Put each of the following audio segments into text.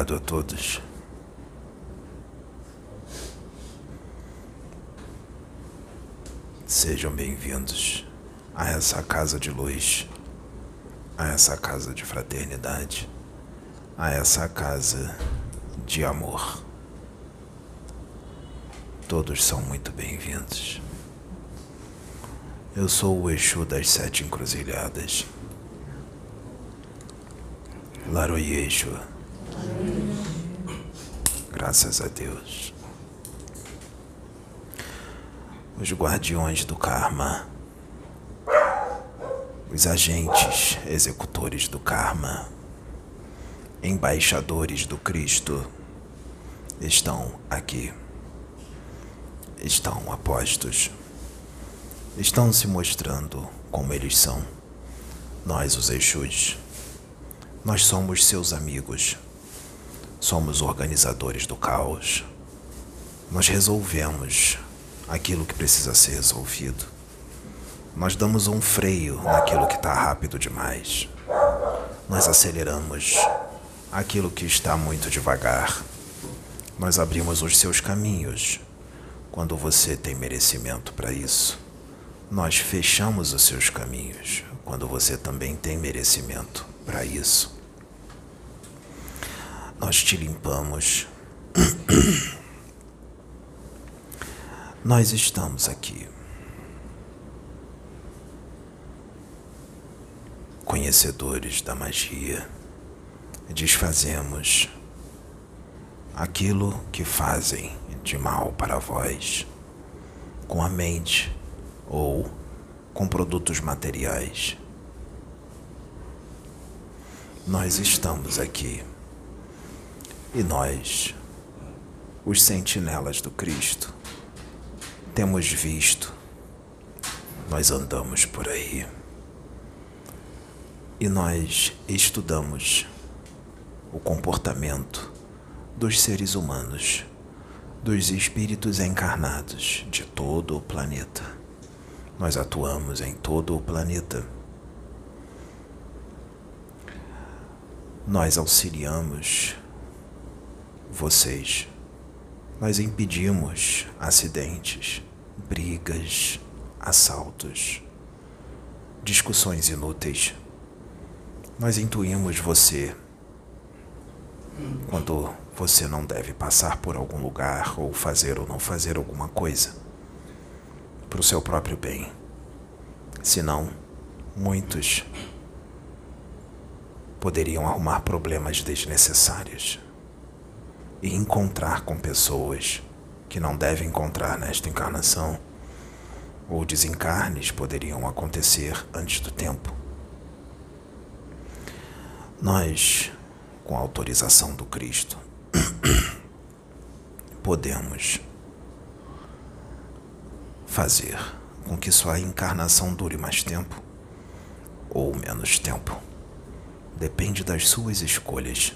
Obrigado a todos. Sejam bem-vindos a essa casa de luz, a essa casa de fraternidade, a essa casa de amor. Todos são muito bem-vindos. Eu sou o Exu das Sete Encruzilhadas. Laroye Exu. Graças a Deus. Os guardiões do karma. Os agentes executores do karma. Embaixadores do Cristo estão aqui. Estão apostos. Estão se mostrando como eles são. Nós, os Exus. Nós somos seus amigos. Somos organizadores do caos. Nós resolvemos aquilo que precisa ser resolvido. Nós damos um freio naquilo que está rápido demais. Nós aceleramos aquilo que está muito devagar. Nós abrimos os seus caminhos quando você tem merecimento para isso. Nós fechamos os seus caminhos quando você também tem merecimento para isso nós te limpamos. Nós estamos aqui. Conhecedores da magia, desfazemos aquilo que fazem de mal para vós, com a mente ou com produtos materiais. Nós estamos aqui e nós, os sentinelas do Cristo, temos visto, nós andamos por aí e nós estudamos o comportamento dos seres humanos, dos espíritos encarnados de todo o planeta. Nós atuamos em todo o planeta. Nós auxiliamos vocês. Nós impedimos acidentes, brigas, assaltos, discussões inúteis. Nós intuímos você quando você não deve passar por algum lugar ou fazer ou não fazer alguma coisa para o seu próprio bem. Senão, muitos poderiam arrumar problemas desnecessários e encontrar com pessoas que não devem encontrar nesta encarnação, ou desencarnes poderiam acontecer antes do tempo. Nós, com a autorização do Cristo, podemos fazer com que sua encarnação dure mais tempo ou menos tempo. Depende das suas escolhas.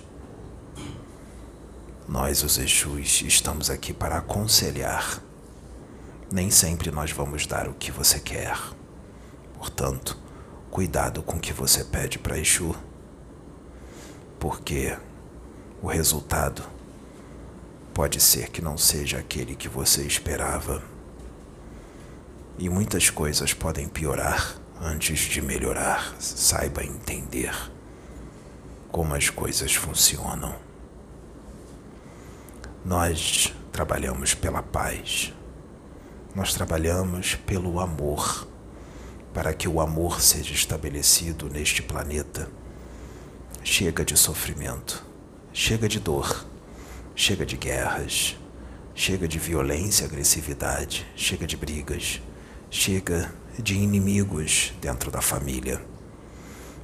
Nós, os Exus, estamos aqui para aconselhar. Nem sempre nós vamos dar o que você quer. Portanto, cuidado com o que você pede para Exu, porque o resultado pode ser que não seja aquele que você esperava. E muitas coisas podem piorar antes de melhorar. Saiba entender como as coisas funcionam. Nós trabalhamos pela paz. Nós trabalhamos pelo amor, para que o amor seja estabelecido neste planeta. Chega de sofrimento, chega de dor, chega de guerras, chega de violência, agressividade, chega de brigas, chega de inimigos dentro da família,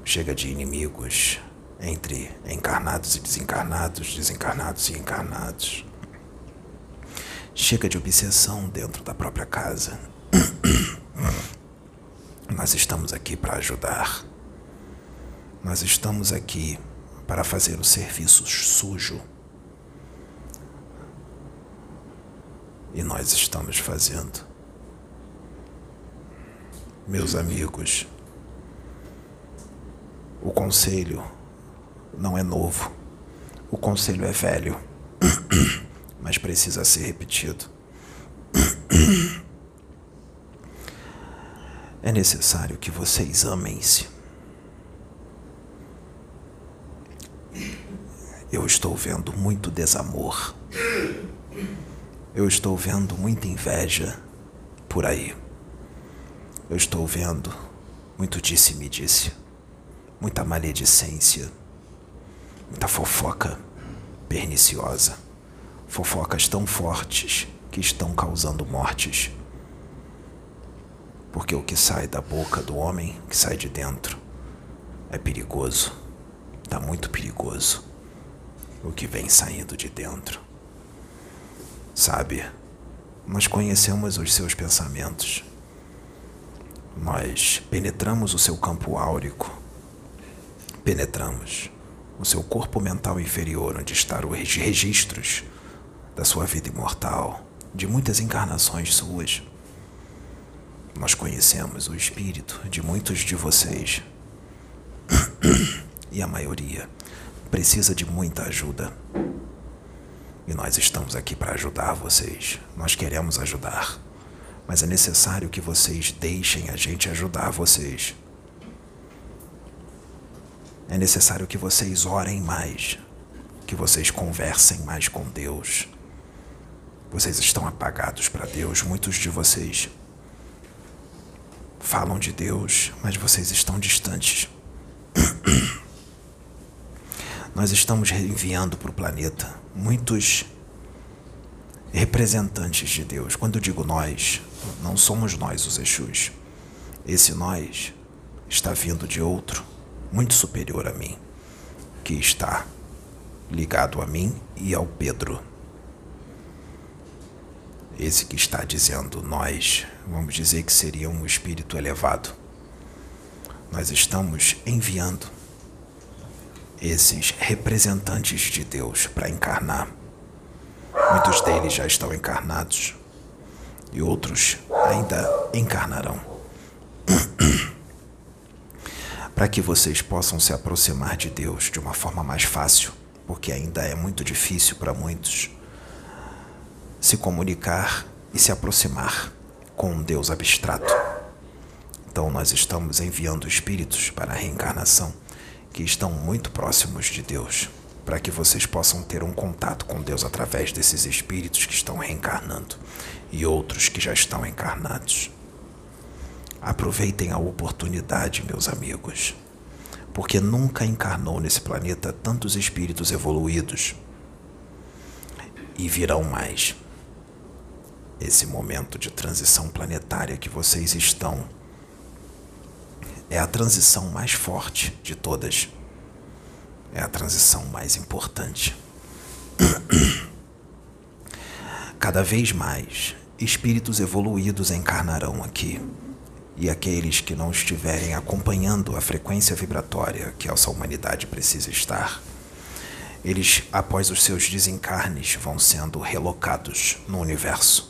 chega de inimigos entre encarnados e desencarnados, desencarnados e encarnados. Chega de obsessão dentro da própria casa. Nós estamos aqui para ajudar. Nós estamos aqui para fazer o serviço sujo. E nós estamos fazendo. Meus amigos, o conselho não é novo. O conselho é velho, mas precisa ser repetido. É necessário que vocês amem-se. Eu estou vendo muito desamor. Eu estou vendo muita inveja por aí. Eu estou vendo muito disse-me-disse, muita maledicência, muita fofoca perniciosa, fofocas tão fortes que estão causando mortes. Porque o que sai da boca do homem, que sai de dentro, é perigoso. Está muito perigoso o que vem saindo de dentro. Sabe, nós conhecemos os seus pensamentos. Nós penetramos o seu campo áurico. Penetramos o seu corpo mental inferior, onde estão os registros da sua vida imortal, de muitas encarnações suas. Nós conhecemos o espírito de muitos de vocês. E a maioria precisa de muita ajuda. E nós estamos aqui para ajudar vocês. Nós queremos ajudar. Mas é necessário que vocês deixem a gente ajudar vocês. É necessário que vocês orem mais, que vocês conversem mais com Deus. Vocês estão apagados para Deus, muitos de vocês falam de Deus, mas vocês estão distantes. nós estamos enviando para o planeta muitos representantes de Deus. Quando eu digo nós, não somos nós os Exus. Esse nós está vindo de outro, muito superior a mim, que está ligado a mim e ao Pedro. Esse que está dizendo nós, vamos dizer que seria um espírito elevado. Nós estamos enviando esses representantes de Deus para encarnar. Muitos deles já estão encarnados e outros ainda encarnarão. para que vocês possam se aproximar de Deus de uma forma mais fácil, porque ainda é muito difícil para muitos se comunicar e se aproximar com um Deus abstrato. Então, nós estamos enviando espíritos para a reencarnação que estão muito próximos de Deus, para que vocês possam ter um contato com Deus através desses espíritos que estão reencarnando e outros que já estão encarnados. Aproveitem a oportunidade, meus amigos, porque nunca encarnou nesse planeta tantos espíritos evoluídos e virão mais. Esse momento de transição planetária que vocês estão é a transição mais forte de todas. É a transição mais importante. Cada vez mais, espíritos evoluídos encarnarão aqui. E aqueles que não estiverem acompanhando a frequência vibratória que essa humanidade precisa estar, eles, após os seus desencarnes, vão sendo relocados no universo,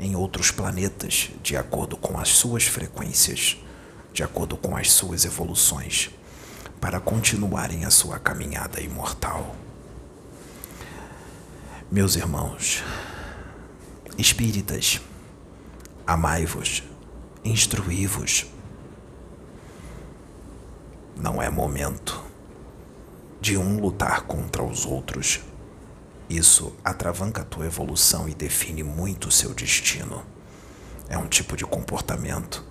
em outros planetas, de acordo com as suas frequências de acordo com as suas evoluções, para continuarem a sua caminhada imortal. Meus irmãos, espíritas, amai-vos, instruí-vos. Não é momento de um lutar contra os outros. Isso atravanca a tua evolução e define muito o seu destino. É um tipo de comportamento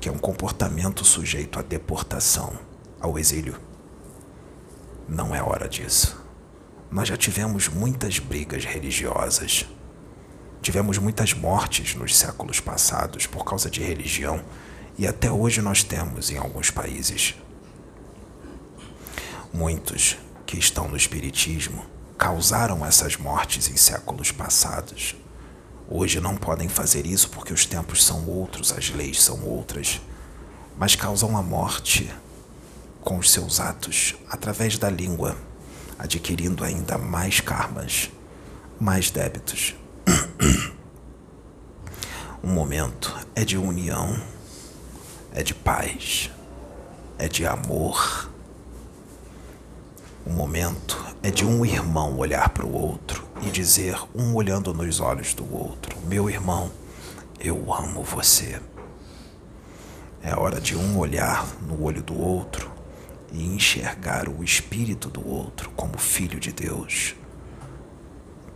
que é um comportamento sujeito à deportação, ao exílio. Não é hora disso. Nós já tivemos muitas brigas religiosas. Tivemos muitas mortes nos séculos passados por causa de religião e até hoje nós temos em alguns países. Muitos que estão no Espiritismo causaram essas mortes em séculos passados Hoje não podem fazer isso porque os tempos são outros, as leis são outras, mas causam a morte com os seus atos através da língua, adquirindo ainda mais karmas, mais débitos. Um momento é de união, é de paz, é de amor. O momento é de um irmão olhar para o outro e dizer, um olhando nos olhos do outro: Meu irmão, eu amo você. É hora de um olhar no olho do outro e enxergar o espírito do outro como filho de Deus,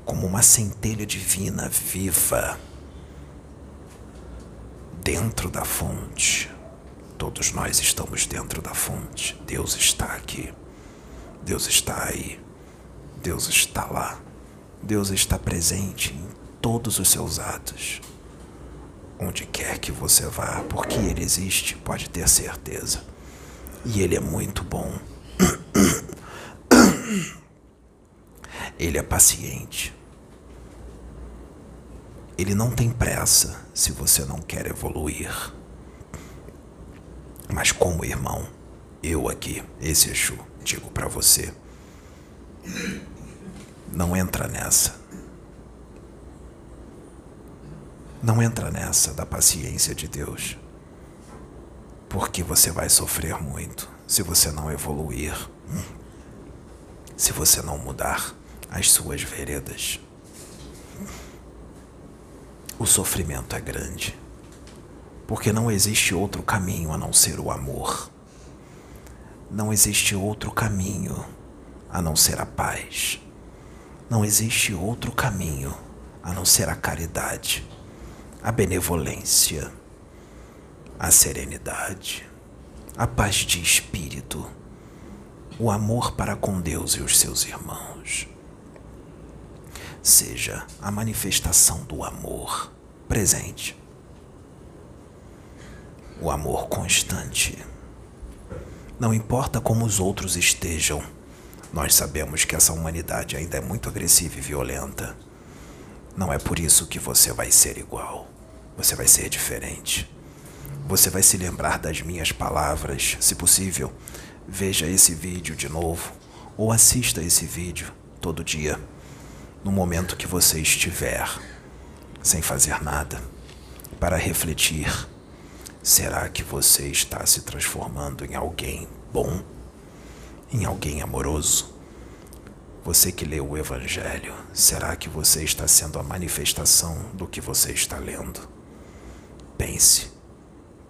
como uma centelha divina viva dentro da fonte. Todos nós estamos dentro da fonte. Deus está aqui. Deus está aí. Deus está lá. Deus está presente em todos os seus atos. Onde quer que você vá, porque Ele existe, pode ter certeza. E Ele é muito bom. Ele é paciente. Ele não tem pressa se você não quer evoluir. Mas como irmão, eu aqui, esse Exu, digo para você, não entra nessa. Não entra nessa da paciência de Deus. Porque você vai sofrer muito se você não evoluir. Se você não mudar as suas veredas. O sofrimento é grande. Porque não existe outro caminho a não ser o amor. Não existe outro caminho a não ser a paz. Não existe outro caminho a não ser a caridade a benevolência, a serenidade, a paz de espírito, o amor para com Deus e os seus irmãos. Seja a manifestação do amor presente, o amor constante. Não importa como os outros estejam, nós sabemos que essa humanidade ainda é muito agressiva e violenta. Não é por isso que você vai ser igual. Você vai ser diferente. Você vai se lembrar das minhas palavras. Se possível, veja esse vídeo de novo ou assista esse vídeo todo dia, no momento que você estiver sem fazer nada, para refletir: será que você está se transformando em alguém bom? Em alguém amoroso? Você que leu o Evangelho, será que você está sendo a manifestação do que você está lendo? Pense.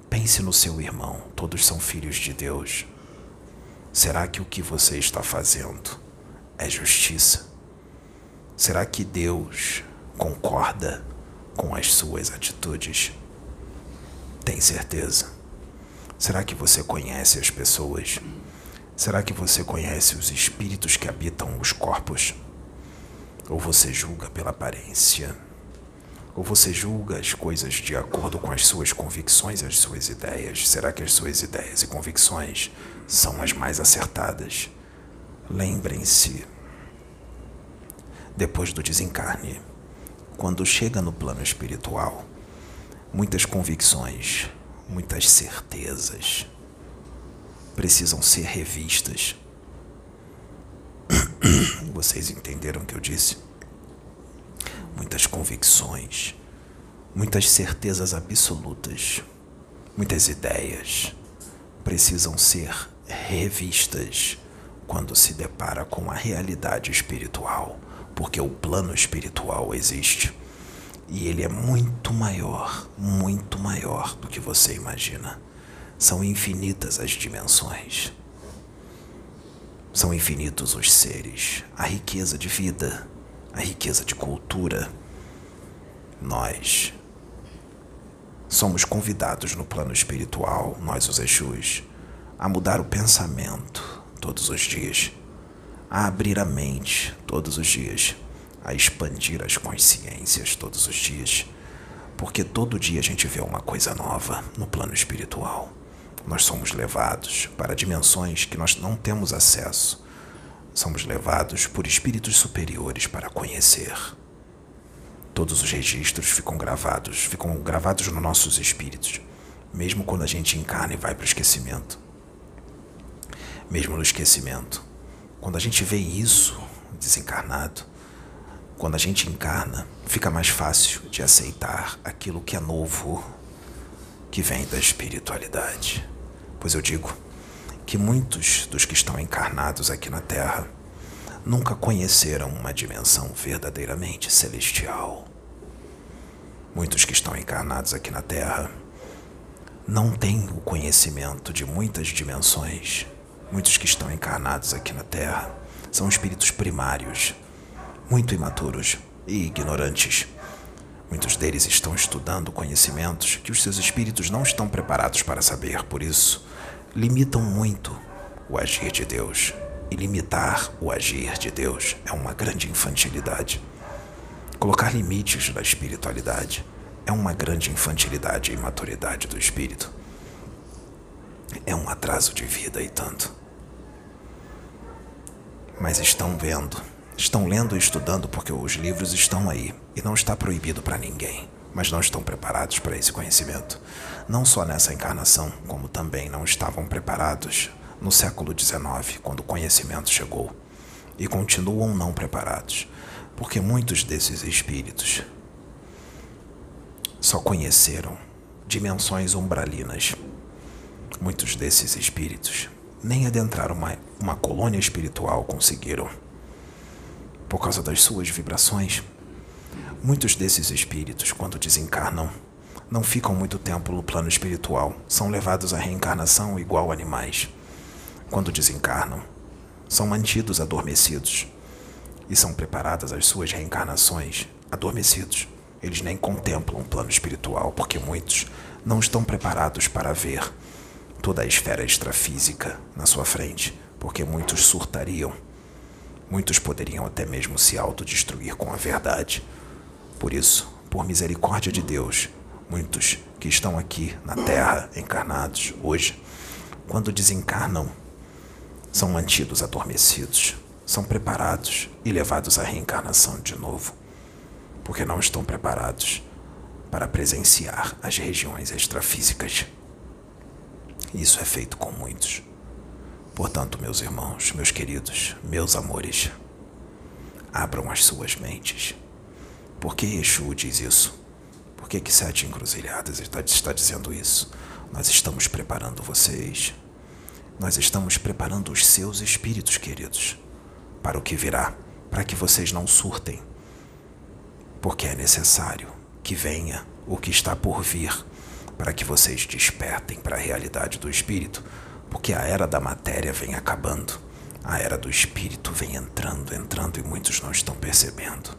Pense no seu irmão. Todos são filhos de Deus. Será que o que você está fazendo é justiça? Será que Deus concorda com as suas atitudes? Tem certeza? Será que você conhece as pessoas? Será que você conhece os espíritos que habitam os corpos? Ou você julga pela aparência? Ou você julga as coisas de acordo com as suas convicções e as suas ideias? Será que as suas ideias e convicções são as mais acertadas? Lembrem-se, depois do desencarne, quando chega no plano espiritual, muitas convicções, muitas certezas precisam ser revistas. Vocês entenderam o que eu disse? muitas convicções, muitas certezas absolutas, muitas ideias precisam ser revistas quando se depara com a realidade espiritual, porque o plano espiritual existe e ele é muito maior, muito maior do que você imagina. São infinitas as dimensões. São infinitos os seres, a riqueza de vida a riqueza de cultura, nós somos convidados no plano espiritual, nós os Exus, a mudar o pensamento todos os dias, a abrir a mente todos os dias, a expandir as consciências todos os dias, porque todo dia a gente vê uma coisa nova no plano espiritual. Nós somos levados para dimensões que nós não temos acesso somos levados por espíritos superiores para conhecer. Todos os registros ficam gravados, ficam gravados nos nossos espíritos, mesmo quando a gente encarna e vai para o esquecimento. Mesmo no esquecimento. Quando a gente vê isso desencarnado, quando a gente encarna, fica mais fácil de aceitar aquilo que é novo, que vem da espiritualidade. Pois eu digo que muitos dos que estão encarnados aqui na Terra nunca conheceram uma dimensão verdadeiramente celestial. Muitos que estão encarnados aqui na Terra não têm o conhecimento de muitas dimensões. Muitos que estão encarnados aqui na Terra são espíritos primários, muito imaturos e ignorantes. Muitos deles estão estudando conhecimentos que os seus espíritos não estão preparados para saber, por isso, limitam muito o agir de Deus. E limitar o agir de Deus é uma grande infantilidade. Colocar limites na espiritualidade é uma grande infantilidade e imaturidade do espírito. É um atraso de vida e tanto. Mas estão vendo, estão lendo e estudando porque os livros estão aí e não está proibido para ninguém, mas não estão preparados para esse conhecimento. Não só nessa encarnação, como também não estavam preparados no século XIX, quando o conhecimento chegou, e continuam não preparados, porque muitos desses espíritos só conheceram dimensões umbralinas. Muitos desses espíritos nem adentrar uma, uma colônia espiritual conseguiram. Por causa das suas vibrações, muitos desses espíritos, quando desencarnam, não ficam muito tempo no plano espiritual, são levados à reencarnação igual animais. Quando desencarnam, são mantidos adormecidos e são preparadas as suas reencarnações adormecidos. Eles nem contemplam o plano espiritual porque muitos não estão preparados para ver toda a esfera extrafísica na sua frente, porque muitos surtariam. Muitos poderiam até mesmo se autodestruir com a verdade. Por isso, por misericórdia de Deus, muitos que estão aqui na Terra encarnados hoje, quando desencarnam, são mantidos adormecidos, são preparados e levados à reencarnação de novo porque não estão preparados para presenciar as regiões extrafísicas. Isso é feito com muitos. Portanto, meus irmãos, meus queridos, meus amores, abram as suas mentes. Por que Exu diz isso? Por que, que Sete Encruzilhadas está, está dizendo isso? Nós estamos preparando vocês. Nós estamos preparando os seus espíritos, queridos, para o que virá, para que vocês não surtem porque é necessário que venha o que está por vir para que vocês despertem para a realidade do espírito, porque a era da matéria vem acabando, a era do espírito vem entrando, entrando e muitos não estão percebendo.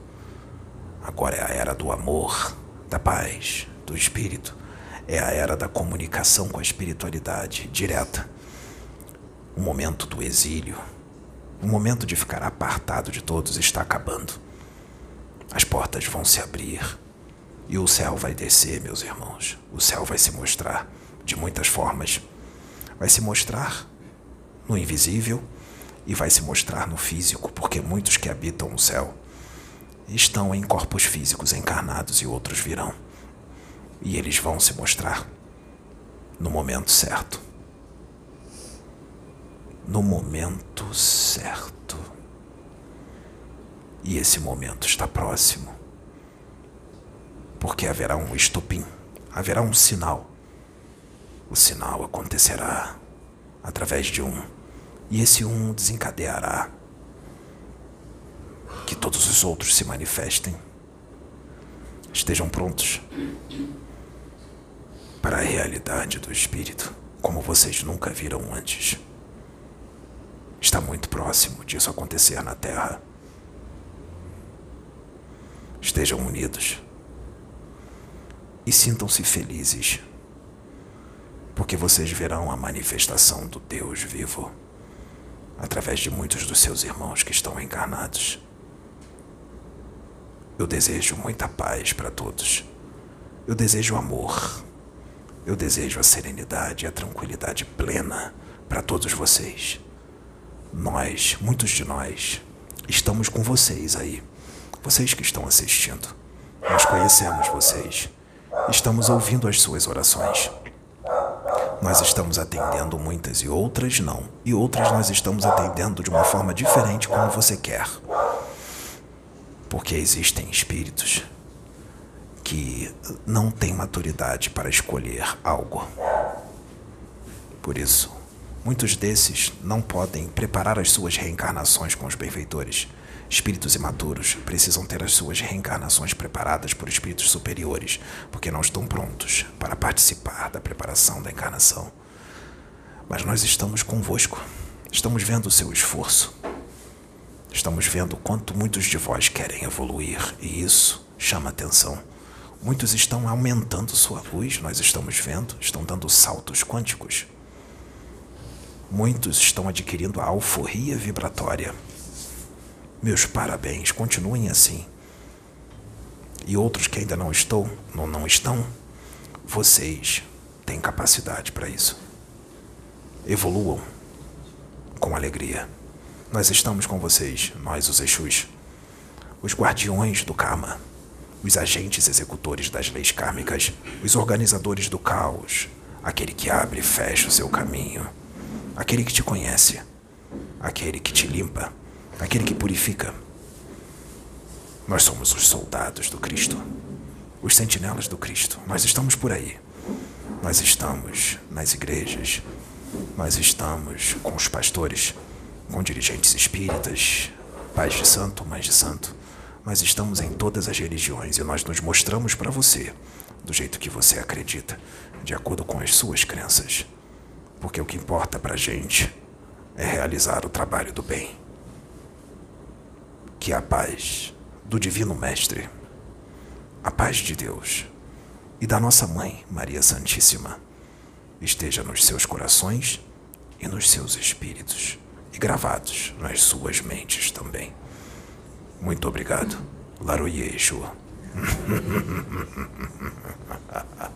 Agora é a era do amor, da paz, do espírito, é a era da comunicação com a espiritualidade direta. O momento do exílio, o momento de ficar apartado de todos está acabando. As portas vão se abrir e o céu vai descer, meus irmãos. O céu vai se mostrar de muitas formas. Vai se mostrar no invisível e vai se mostrar no físico, porque muitos que habitam o céu estão em corpos físicos encarnados e outros virão. E eles vão se mostrar no momento certo. No momento certo. E esse momento está próximo. Porque haverá um estopim, haverá um sinal. O sinal acontecerá através de um, e esse um desencadeará que todos os outros se manifestem. Estejam prontos para a realidade do Espírito, como vocês nunca viram antes. Está muito próximo disso acontecer na Terra. Estejam unidos e sintam-se felizes, porque vocês verão a manifestação do Deus vivo através de muitos dos seus irmãos que estão encarnados. Eu desejo muita paz para todos. Eu desejo amor. Eu desejo a serenidade e a tranquilidade plena para todos vocês. Nós, muitos de nós, estamos com vocês aí vocês que estão assistindo, nós conhecemos vocês. Estamos ouvindo as suas orações. Nós estamos atendendo muitas e outras não. E outras nós estamos atendendo de uma forma diferente como você quer. Porque existem espíritos que não têm maturidade para escolher algo. Por isso, Muitos desses não podem preparar as suas reencarnações com os benfeitores. Espíritos imaturos precisam ter as suas reencarnações preparadas por espíritos superiores, porque não estão prontos para participar da preparação da encarnação. Mas nós estamos convosco, estamos vendo o seu esforço, estamos vendo quanto muitos de vós querem evoluir, e isso chama atenção. Muitos estão aumentando sua luz, nós estamos vendo, estão dando saltos quânticos. Muitos estão adquirindo a alforria vibratória. Meus parabéns, continuem assim. E outros que ainda não estão, não, não estão, vocês têm capacidade para isso. Evoluam com alegria. Nós estamos com vocês, nós os Exus, os guardiões do karma, os agentes executores das leis kármicas, os organizadores do caos, aquele que abre e fecha o seu caminho aquele que te conhece, aquele que te limpa, aquele que purifica. Nós somos os soldados do Cristo, os sentinelas do Cristo. Nós estamos por aí. Nós estamos nas igrejas, nós estamos com os pastores, com dirigentes espíritas, pais de santo, mães de santo. Nós estamos em todas as religiões e nós nos mostramos para você do jeito que você acredita, de acordo com as suas crenças porque o que importa para a gente é realizar o trabalho do bem. Que a paz do Divino Mestre, a paz de Deus e da nossa Mãe, Maria Santíssima, esteja nos seus corações e nos seus espíritos, e gravados nas suas mentes também. Muito obrigado. Laroye Yeshua.